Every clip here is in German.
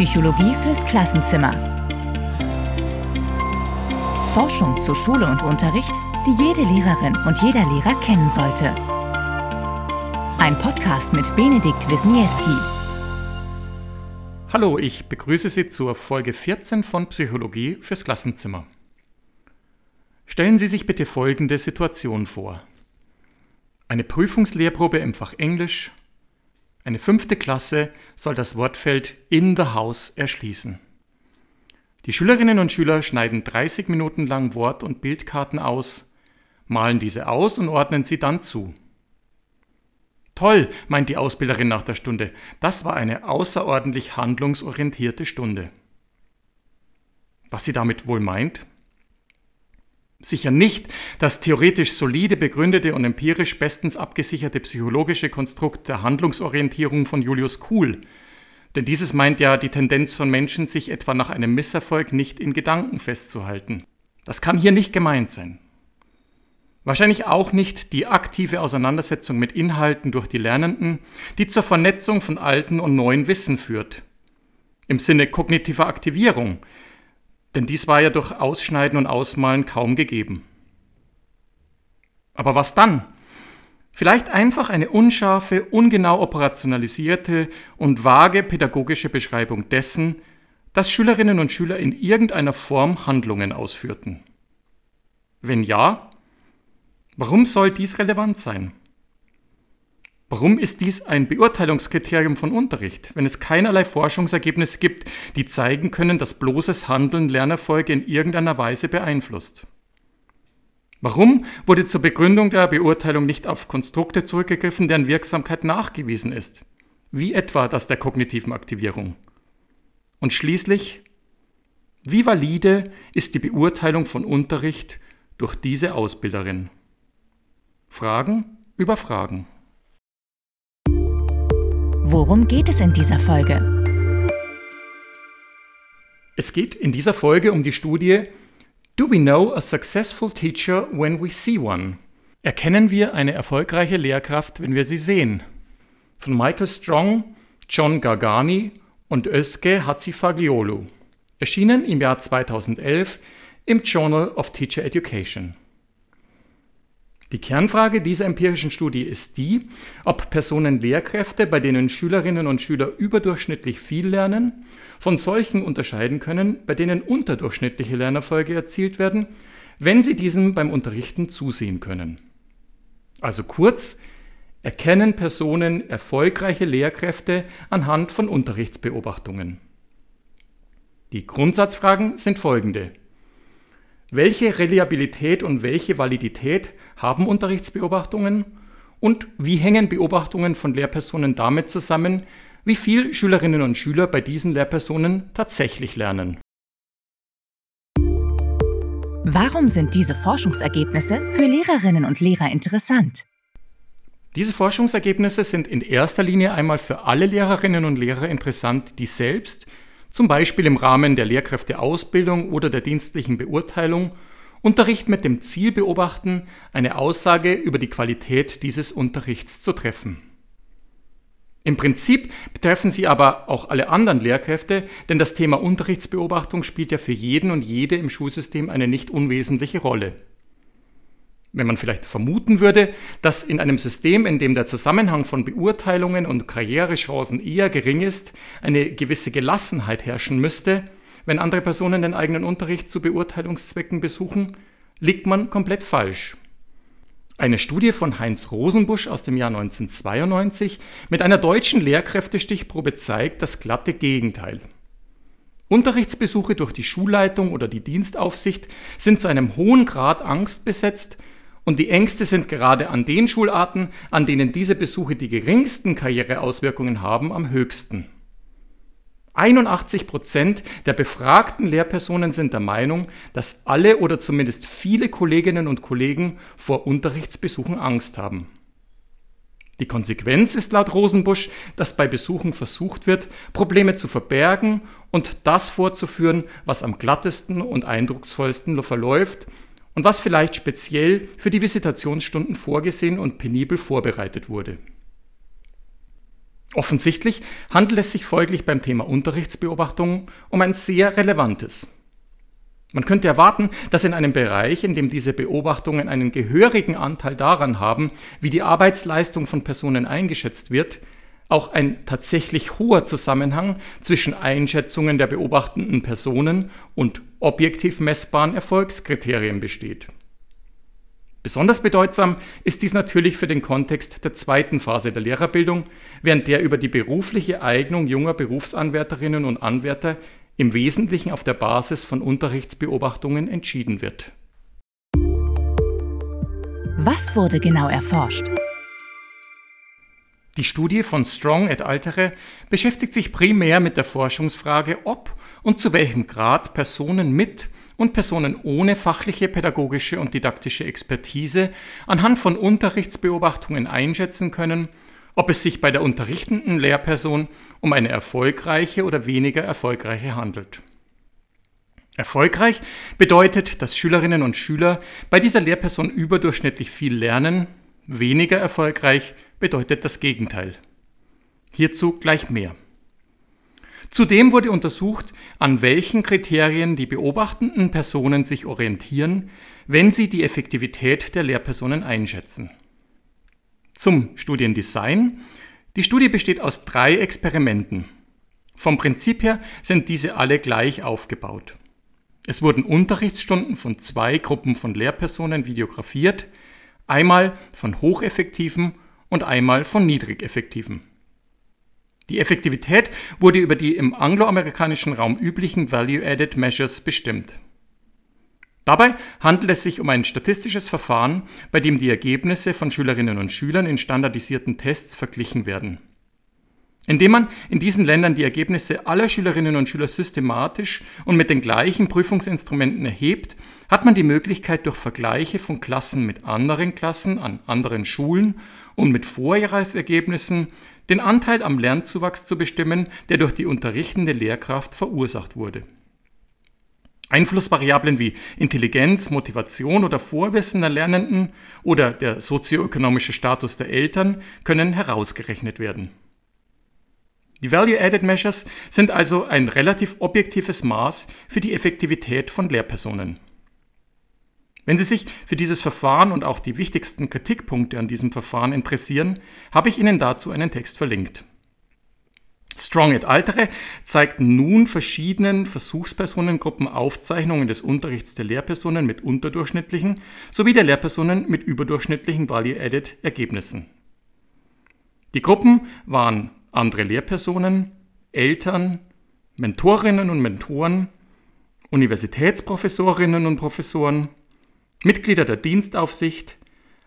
Psychologie fürs Klassenzimmer. Forschung zu Schule und Unterricht, die jede Lehrerin und jeder Lehrer kennen sollte. Ein Podcast mit Benedikt Wisniewski. Hallo, ich begrüße Sie zur Folge 14 von Psychologie fürs Klassenzimmer. Stellen Sie sich bitte folgende Situation vor. Eine Prüfungslehrprobe im Fach Englisch. Eine fünfte Klasse soll das Wortfeld in the house erschließen. Die Schülerinnen und Schüler schneiden 30 Minuten lang Wort- und Bildkarten aus, malen diese aus und ordnen sie dann zu. Toll, meint die Ausbilderin nach der Stunde. Das war eine außerordentlich handlungsorientierte Stunde. Was sie damit wohl meint? Sicher nicht das theoretisch solide begründete und empirisch bestens abgesicherte psychologische Konstrukt der Handlungsorientierung von Julius Kuhl. Denn dieses meint ja die Tendenz von Menschen, sich etwa nach einem Misserfolg nicht in Gedanken festzuhalten. Das kann hier nicht gemeint sein. Wahrscheinlich auch nicht die aktive Auseinandersetzung mit Inhalten durch die Lernenden, die zur Vernetzung von alten und neuen Wissen führt. Im Sinne kognitiver Aktivierung, denn dies war ja durch Ausschneiden und Ausmalen kaum gegeben. Aber was dann? Vielleicht einfach eine unscharfe, ungenau operationalisierte und vage pädagogische Beschreibung dessen, dass Schülerinnen und Schüler in irgendeiner Form Handlungen ausführten. Wenn ja, Warum soll dies relevant sein? Warum ist dies ein Beurteilungskriterium von Unterricht, wenn es keinerlei Forschungsergebnisse gibt, die zeigen können, dass bloßes Handeln Lernerfolge in irgendeiner Weise beeinflusst? Warum wurde zur Begründung der Beurteilung nicht auf Konstrukte zurückgegriffen, deren Wirksamkeit nachgewiesen ist, wie etwa das der kognitiven Aktivierung? Und schließlich, wie valide ist die Beurteilung von Unterricht durch diese Ausbilderin? Fragen über Fragen. Worum geht es in dieser Folge? Es geht in dieser Folge um die Studie Do we know a successful teacher when we see one? Erkennen wir eine erfolgreiche Lehrkraft, wenn wir sie sehen? Von Michael Strong, John Gargani und Özge Hatzifagliolu. Erschienen im Jahr 2011 im Journal of Teacher Education. Die Kernfrage dieser empirischen Studie ist die, ob Personen Lehrkräfte, bei denen Schülerinnen und Schüler überdurchschnittlich viel lernen, von solchen unterscheiden können, bei denen unterdurchschnittliche Lernerfolge erzielt werden, wenn sie diesem beim Unterrichten zusehen können. Also kurz, erkennen Personen erfolgreiche Lehrkräfte anhand von Unterrichtsbeobachtungen. Die Grundsatzfragen sind folgende. Welche Reliabilität und welche Validität haben Unterrichtsbeobachtungen? Und wie hängen Beobachtungen von Lehrpersonen damit zusammen, wie viel Schülerinnen und Schüler bei diesen Lehrpersonen tatsächlich lernen? Warum sind diese Forschungsergebnisse für Lehrerinnen und Lehrer interessant? Diese Forschungsergebnisse sind in erster Linie einmal für alle Lehrerinnen und Lehrer interessant, die selbst zum Beispiel im Rahmen der Lehrkräfteausbildung oder der dienstlichen Beurteilung, Unterricht mit dem Ziel beobachten, eine Aussage über die Qualität dieses Unterrichts zu treffen. Im Prinzip betreffen sie aber auch alle anderen Lehrkräfte, denn das Thema Unterrichtsbeobachtung spielt ja für jeden und jede im Schulsystem eine nicht unwesentliche Rolle wenn man vielleicht vermuten würde, dass in einem System, in dem der Zusammenhang von Beurteilungen und Karrierechancen eher gering ist, eine gewisse Gelassenheit herrschen müsste, wenn andere Personen den eigenen Unterricht zu Beurteilungszwecken besuchen, liegt man komplett falsch. Eine Studie von Heinz Rosenbusch aus dem Jahr 1992 mit einer deutschen Lehrkräftestichprobe zeigt das glatte Gegenteil. Unterrichtsbesuche durch die Schulleitung oder die Dienstaufsicht sind zu einem hohen Grad angstbesetzt und die Ängste sind gerade an den Schularten, an denen diese Besuche die geringsten Karriereauswirkungen haben, am höchsten. 81 Prozent der befragten Lehrpersonen sind der Meinung, dass alle oder zumindest viele Kolleginnen und Kollegen vor Unterrichtsbesuchen Angst haben. Die Konsequenz ist laut Rosenbusch, dass bei Besuchen versucht wird, Probleme zu verbergen und das vorzuführen, was am glattesten und eindrucksvollsten verläuft und was vielleicht speziell für die Visitationsstunden vorgesehen und penibel vorbereitet wurde. Offensichtlich handelt es sich folglich beim Thema Unterrichtsbeobachtung um ein sehr relevantes. Man könnte erwarten, dass in einem Bereich, in dem diese Beobachtungen einen gehörigen Anteil daran haben, wie die Arbeitsleistung von Personen eingeschätzt wird, auch ein tatsächlich hoher Zusammenhang zwischen Einschätzungen der beobachtenden Personen und objektiv messbaren Erfolgskriterien besteht. Besonders bedeutsam ist dies natürlich für den Kontext der zweiten Phase der Lehrerbildung, während der über die berufliche Eignung junger Berufsanwärterinnen und Anwärter im Wesentlichen auf der Basis von Unterrichtsbeobachtungen entschieden wird. Was wurde genau erforscht? Die Studie von Strong et al. beschäftigt sich primär mit der Forschungsfrage, ob und zu welchem Grad Personen mit und Personen ohne fachliche, pädagogische und didaktische Expertise anhand von Unterrichtsbeobachtungen einschätzen können, ob es sich bei der unterrichtenden Lehrperson um eine erfolgreiche oder weniger erfolgreiche handelt. Erfolgreich bedeutet, dass Schülerinnen und Schüler bei dieser Lehrperson überdurchschnittlich viel lernen, weniger erfolgreich bedeutet das Gegenteil. Hierzu gleich mehr. Zudem wurde untersucht, an welchen Kriterien die beobachtenden Personen sich orientieren, wenn sie die Effektivität der Lehrpersonen einschätzen. Zum Studiendesign. Die Studie besteht aus drei Experimenten. Vom Prinzip her sind diese alle gleich aufgebaut. Es wurden Unterrichtsstunden von zwei Gruppen von Lehrpersonen videografiert, einmal von hocheffektiven und einmal von niedrigeffektiven. Die Effektivität wurde über die im angloamerikanischen Raum üblichen Value-Added Measures bestimmt. Dabei handelt es sich um ein statistisches Verfahren, bei dem die Ergebnisse von Schülerinnen und Schülern in standardisierten Tests verglichen werden. Indem man in diesen Ländern die Ergebnisse aller Schülerinnen und Schüler systematisch und mit den gleichen Prüfungsinstrumenten erhebt, hat man die Möglichkeit, durch Vergleiche von Klassen mit anderen Klassen an anderen Schulen und mit Vorjahresergebnissen den Anteil am Lernzuwachs zu bestimmen, der durch die unterrichtende Lehrkraft verursacht wurde. Einflussvariablen wie Intelligenz, Motivation oder Vorwissen der Lernenden oder der sozioökonomische Status der Eltern können herausgerechnet werden. Die Value-Added Measures sind also ein relativ objektives Maß für die Effektivität von Lehrpersonen. Wenn Sie sich für dieses Verfahren und auch die wichtigsten Kritikpunkte an diesem Verfahren interessieren, habe ich Ihnen dazu einen Text verlinkt. Strong et al. zeigt nun verschiedenen Versuchspersonengruppen Aufzeichnungen des Unterrichts der Lehrpersonen mit unterdurchschnittlichen sowie der Lehrpersonen mit überdurchschnittlichen Value-Added Ergebnissen. Die Gruppen waren andere Lehrpersonen, Eltern, Mentorinnen und Mentoren, Universitätsprofessorinnen und Professoren, Mitglieder der Dienstaufsicht,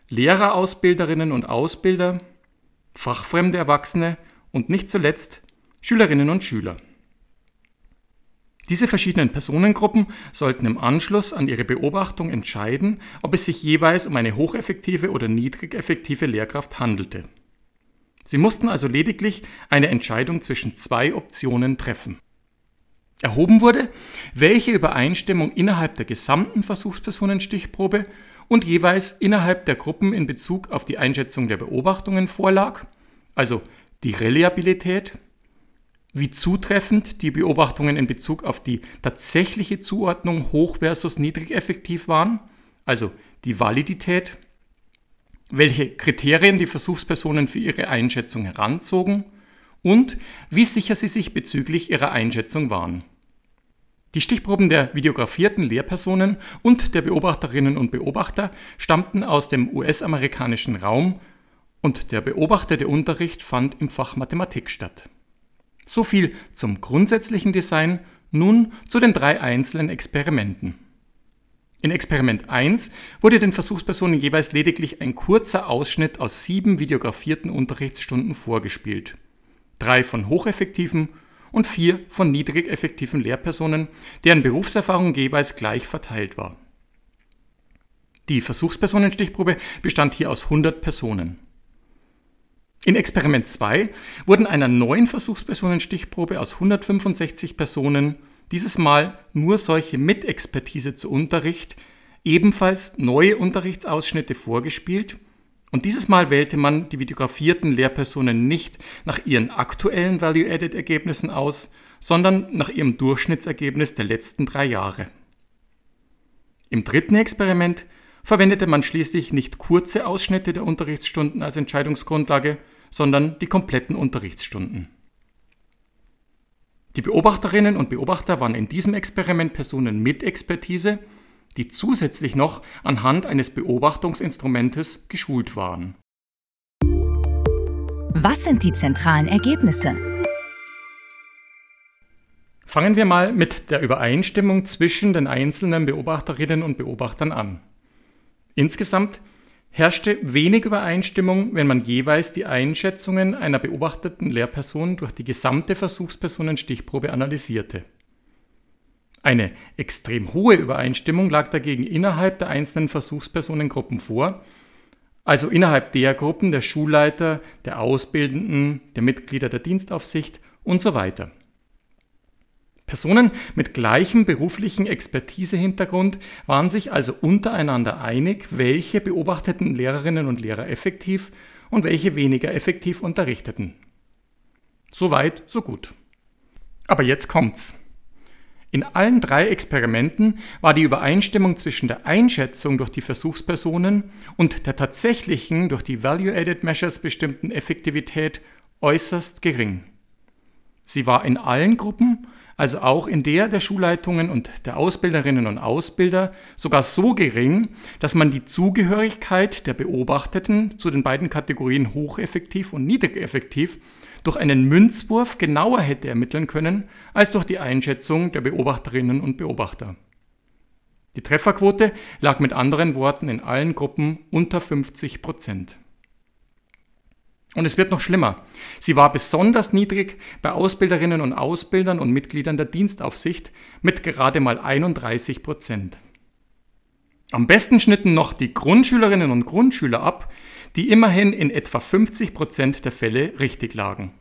Lehrerausbilderinnen und Ausbilder, fachfremde Erwachsene und nicht zuletzt Schülerinnen und Schüler. Diese verschiedenen Personengruppen sollten im Anschluss an ihre Beobachtung entscheiden, ob es sich jeweils um eine hocheffektive oder niedrigeffektive Lehrkraft handelte. Sie mussten also lediglich eine Entscheidung zwischen zwei Optionen treffen. Erhoben wurde, welche Übereinstimmung innerhalb der gesamten Versuchspersonenstichprobe und jeweils innerhalb der Gruppen in Bezug auf die Einschätzung der Beobachtungen vorlag, also die Reliabilität, wie zutreffend die Beobachtungen in Bezug auf die tatsächliche Zuordnung hoch versus niedrig effektiv waren, also die Validität welche Kriterien die Versuchspersonen für ihre Einschätzung heranzogen und wie sicher sie sich bezüglich ihrer Einschätzung waren. Die Stichproben der videografierten Lehrpersonen und der Beobachterinnen und Beobachter stammten aus dem US-amerikanischen Raum und der beobachtete Unterricht fand im Fach Mathematik statt. So viel zum grundsätzlichen Design, nun zu den drei einzelnen Experimenten. In Experiment 1 wurde den Versuchspersonen jeweils lediglich ein kurzer Ausschnitt aus sieben videografierten Unterrichtsstunden vorgespielt. Drei von hocheffektiven und vier von niedrig effektiven Lehrpersonen, deren Berufserfahrung jeweils gleich verteilt war. Die Versuchspersonenstichprobe bestand hier aus 100 Personen. In Experiment 2 wurden einer neuen Versuchspersonenstichprobe aus 165 Personen dieses Mal nur solche mit Expertise zu Unterricht, ebenfalls neue Unterrichtsausschnitte vorgespielt Und dieses Mal wählte man die videografierten Lehrpersonen nicht nach ihren aktuellen Value-Added-Ergebnissen aus, sondern nach ihrem Durchschnittsergebnis der letzten drei Jahre. Im dritten Experiment verwendete man schließlich nicht kurze Ausschnitte der Unterrichtsstunden als Entscheidungsgrundlage, sondern die kompletten Unterrichtsstunden. Die Beobachterinnen und Beobachter waren in diesem Experiment Personen mit Expertise, die zusätzlich noch anhand eines Beobachtungsinstrumentes geschult waren. Was sind die zentralen Ergebnisse? Fangen wir mal mit der Übereinstimmung zwischen den einzelnen Beobachterinnen und Beobachtern an. Insgesamt herrschte wenig Übereinstimmung, wenn man jeweils die Einschätzungen einer beobachteten Lehrperson durch die gesamte Versuchspersonenstichprobe analysierte. Eine extrem hohe Übereinstimmung lag dagegen innerhalb der einzelnen Versuchspersonengruppen vor, also innerhalb der Gruppen der Schulleiter, der Ausbildenden, der Mitglieder der Dienstaufsicht und so weiter. Personen mit gleichem beruflichen Expertisehintergrund waren sich also untereinander einig, welche beobachteten Lehrerinnen und Lehrer effektiv und welche weniger effektiv unterrichteten. Soweit, so gut. Aber jetzt kommt's. In allen drei Experimenten war die Übereinstimmung zwischen der Einschätzung durch die Versuchspersonen und der tatsächlichen durch die Value-Added Measures bestimmten Effektivität äußerst gering. Sie war in allen Gruppen, also auch in der der Schulleitungen und der Ausbilderinnen und Ausbilder, sogar so gering, dass man die Zugehörigkeit der Beobachteten zu den beiden Kategorien hocheffektiv und niedrigeffektiv durch einen Münzwurf genauer hätte ermitteln können als durch die Einschätzung der Beobachterinnen und Beobachter. Die Trefferquote lag mit anderen Worten in allen Gruppen unter 50 Prozent. Und es wird noch schlimmer. Sie war besonders niedrig bei Ausbilderinnen und Ausbildern und Mitgliedern der Dienstaufsicht mit gerade mal 31 Prozent. Am besten schnitten noch die Grundschülerinnen und Grundschüler ab, die immerhin in etwa 50 Prozent der Fälle richtig lagen.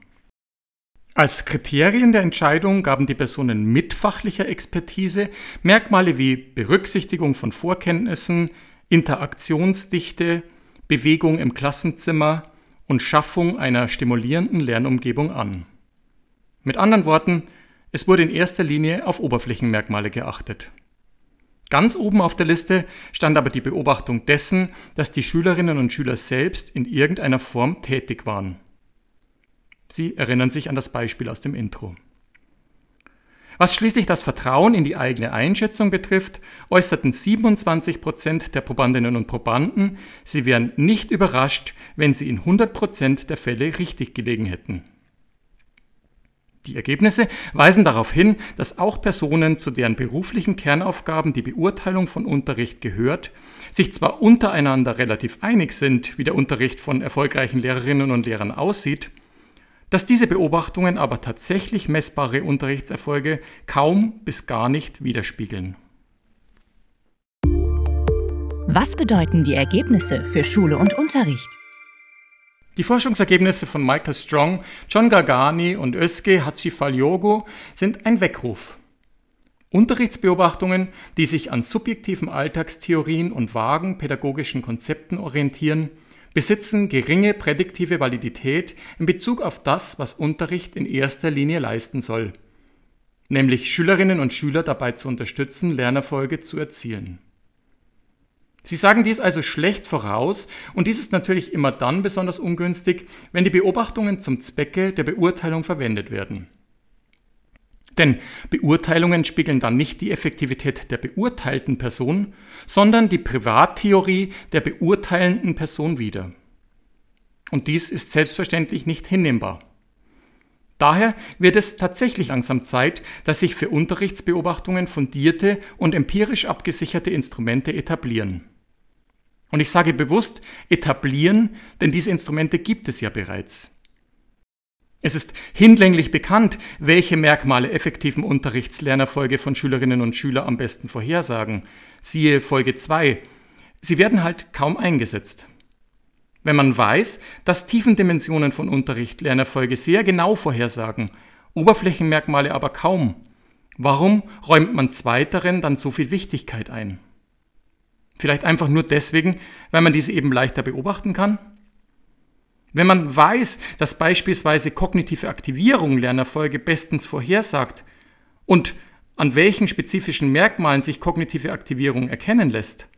Als Kriterien der Entscheidung gaben die Personen mit fachlicher Expertise Merkmale wie Berücksichtigung von Vorkenntnissen, Interaktionsdichte, Bewegung im Klassenzimmer und Schaffung einer stimulierenden Lernumgebung an. Mit anderen Worten, es wurde in erster Linie auf Oberflächenmerkmale geachtet. Ganz oben auf der Liste stand aber die Beobachtung dessen, dass die Schülerinnen und Schüler selbst in irgendeiner Form tätig waren. Sie erinnern sich an das Beispiel aus dem Intro. Was schließlich das Vertrauen in die eigene Einschätzung betrifft, äußerten 27 Prozent der Probandinnen und Probanden, sie wären nicht überrascht, wenn sie in 100 Prozent der Fälle richtig gelegen hätten. Die Ergebnisse weisen darauf hin, dass auch Personen, zu deren beruflichen Kernaufgaben die Beurteilung von Unterricht gehört, sich zwar untereinander relativ einig sind, wie der Unterricht von erfolgreichen Lehrerinnen und Lehrern aussieht, dass diese Beobachtungen aber tatsächlich messbare Unterrichtserfolge kaum bis gar nicht widerspiegeln. Was bedeuten die Ergebnisse für Schule und Unterricht? Die Forschungsergebnisse von Michael Strong, John Gargani und Özge Hachifaliogo sind ein Weckruf. Unterrichtsbeobachtungen, die sich an subjektiven Alltagstheorien und vagen pädagogischen Konzepten orientieren, besitzen geringe prädiktive Validität in Bezug auf das, was Unterricht in erster Linie leisten soll, nämlich Schülerinnen und Schüler dabei zu unterstützen, Lernerfolge zu erzielen. Sie sagen dies also schlecht voraus und dies ist natürlich immer dann besonders ungünstig, wenn die Beobachtungen zum Zwecke der Beurteilung verwendet werden. Denn Beurteilungen spiegeln dann nicht die Effektivität der beurteilten Person, sondern die Privattheorie der beurteilenden Person wider. Und dies ist selbstverständlich nicht hinnehmbar. Daher wird es tatsächlich langsam Zeit, dass sich für Unterrichtsbeobachtungen fundierte und empirisch abgesicherte Instrumente etablieren. Und ich sage bewusst etablieren, denn diese Instrumente gibt es ja bereits. Es ist hinlänglich bekannt, welche Merkmale effektiven Unterrichtslernerfolge von Schülerinnen und Schülern am besten vorhersagen. Siehe Folge 2. Sie werden halt kaum eingesetzt. Wenn man weiß, dass Tiefendimensionen von Unterricht Lernerfolge sehr genau vorhersagen, Oberflächenmerkmale aber kaum, warum räumt man zweiteren dann so viel Wichtigkeit ein? Vielleicht einfach nur deswegen, weil man diese eben leichter beobachten kann? Wenn man weiß, dass beispielsweise kognitive Aktivierung Lernerfolge bestens vorhersagt und an welchen spezifischen Merkmalen sich kognitive Aktivierung erkennen lässt,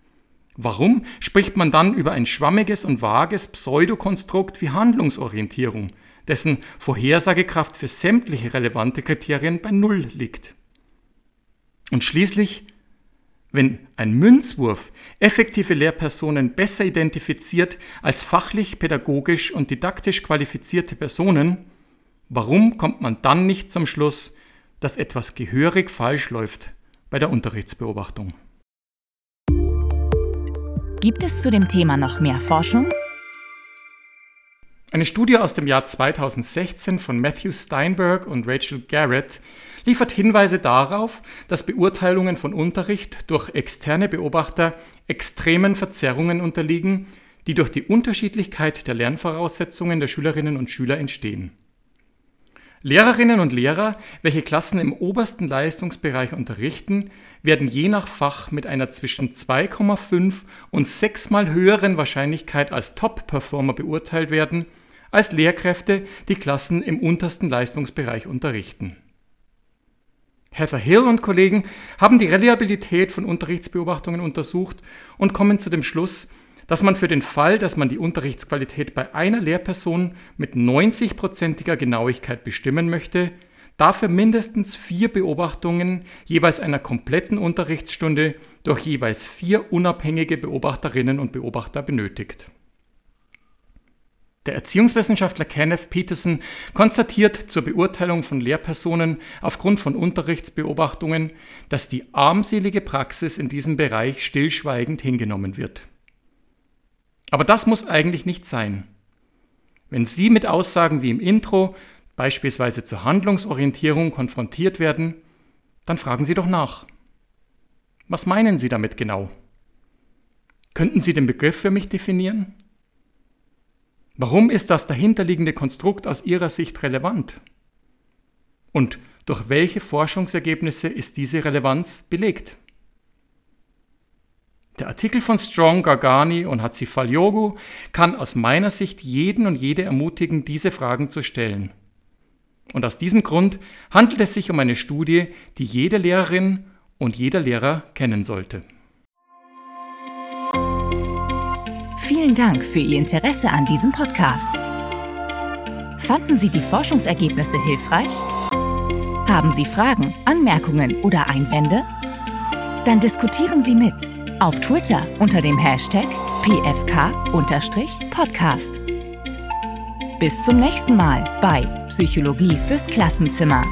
warum spricht man dann über ein schwammiges und vages Pseudokonstrukt wie Handlungsorientierung, dessen Vorhersagekraft für sämtliche relevante Kriterien bei Null liegt? Und schließlich wenn ein Münzwurf effektive Lehrpersonen besser identifiziert als fachlich, pädagogisch und didaktisch qualifizierte Personen, warum kommt man dann nicht zum Schluss, dass etwas gehörig falsch läuft bei der Unterrichtsbeobachtung? Gibt es zu dem Thema noch mehr Forschung? Eine Studie aus dem Jahr 2016 von Matthew Steinberg und Rachel Garrett liefert Hinweise darauf, dass Beurteilungen von Unterricht durch externe Beobachter extremen Verzerrungen unterliegen, die durch die Unterschiedlichkeit der Lernvoraussetzungen der Schülerinnen und Schüler entstehen. Lehrerinnen und Lehrer, welche Klassen im obersten Leistungsbereich unterrichten, werden je nach Fach mit einer zwischen 2,5 und 6 mal höheren Wahrscheinlichkeit als Top-Performer beurteilt werden als Lehrkräfte, die Klassen im untersten Leistungsbereich unterrichten. Heather Hill und Kollegen haben die Reliabilität von Unterrichtsbeobachtungen untersucht und kommen zu dem Schluss, dass man für den Fall, dass man die Unterrichtsqualität bei einer Lehrperson mit 90-prozentiger Genauigkeit bestimmen möchte, dafür mindestens vier Beobachtungen jeweils einer kompletten Unterrichtsstunde durch jeweils vier unabhängige Beobachterinnen und Beobachter benötigt. Der Erziehungswissenschaftler Kenneth Peterson konstatiert zur Beurteilung von Lehrpersonen aufgrund von Unterrichtsbeobachtungen, dass die armselige Praxis in diesem Bereich stillschweigend hingenommen wird. Aber das muss eigentlich nicht sein. Wenn Sie mit Aussagen wie im Intro, beispielsweise zur Handlungsorientierung, konfrontiert werden, dann fragen Sie doch nach. Was meinen Sie damit genau? Könnten Sie den Begriff für mich definieren? Warum ist das dahinterliegende Konstrukt aus Ihrer Sicht relevant? Und durch welche Forschungsergebnisse ist diese Relevanz belegt? Der Artikel von Strong, Gargani und Hatzifaliogu kann aus meiner Sicht jeden und jede ermutigen, diese Fragen zu stellen. Und aus diesem Grund handelt es sich um eine Studie, die jede Lehrerin und jeder Lehrer kennen sollte. Vielen Dank für Ihr Interesse an diesem Podcast. Fanden Sie die Forschungsergebnisse hilfreich? Haben Sie Fragen, Anmerkungen oder Einwände? Dann diskutieren Sie mit auf Twitter unter dem Hashtag PFK-Podcast. Bis zum nächsten Mal bei Psychologie fürs Klassenzimmer.